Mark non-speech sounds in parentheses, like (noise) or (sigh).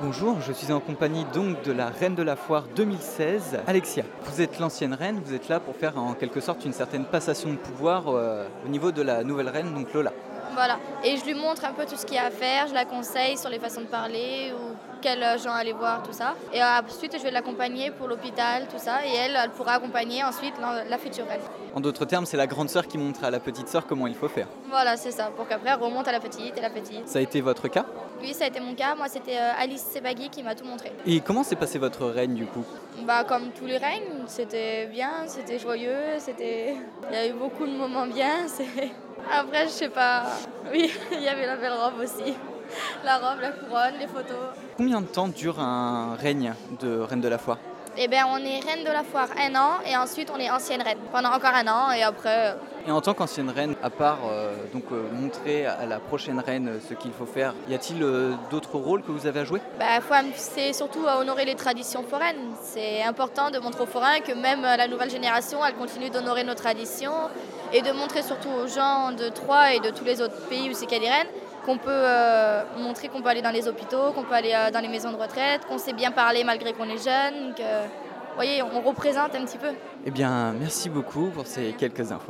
Bonjour, je suis en compagnie donc de la reine de la foire 2016, Alexia. Vous êtes l'ancienne reine, vous êtes là pour faire en quelque sorte une certaine passation de pouvoir euh, au niveau de la nouvelle reine, donc Lola. Voilà, et je lui montre un peu tout ce qu'il y a à faire, je la conseille sur les façons de parler ou quels gens aller voir, tout ça. Et ensuite, je vais l'accompagner pour l'hôpital, tout ça, et elle, elle pourra accompagner ensuite la, future reine. En d'autres termes, c'est la grande sœur qui montre à la petite sœur comment il faut faire. Voilà, c'est ça, pour qu'après elle remonte à la petite et la petite. Ça a été votre cas? Oui, ça a été mon cas, moi c'était euh, Alice Sebagui qui m'a tout montré. Et comment s'est passé votre règne du coup? Bah comme tous les règnes, c'était bien, c'était joyeux, c'était... Il y a eu beaucoup de moments bien, (laughs) c'est... Après, je sais pas... Oui, (laughs) il y avait la belle robe aussi. La robe, la couronne, les photos. Combien de temps dure un règne de reine de la foire? Eh bien, on est reine de la foire un an et ensuite on est ancienne reine pendant encore un an et après... euh, Et en tant qu'ancienne reine, à part euh, donc euh, montrer à la prochaine reine ce qu'il faut faire, y a-t-il euh, d'autres rôles que vous avez à jouer? Bah, c'est surtout à honorer les traditions foraines. C'est important de montrer aux forains que même euh, la nouvelle génération, elle continue d'honorer nos traditions et de montrer surtout aux gens de Troyes et de tous les autres pays où c'est qu'il y a des reines qu'on peut euh, montrer qu'on peut aller dans les hôpitaux, qu'on peut aller euh, dans les maisons de retraite, qu'on sait bien parler malgré qu'on est jeune, que, vous voyez, on représente un petit peu. Eh bien, merci beaucoup pour ces quelques infos.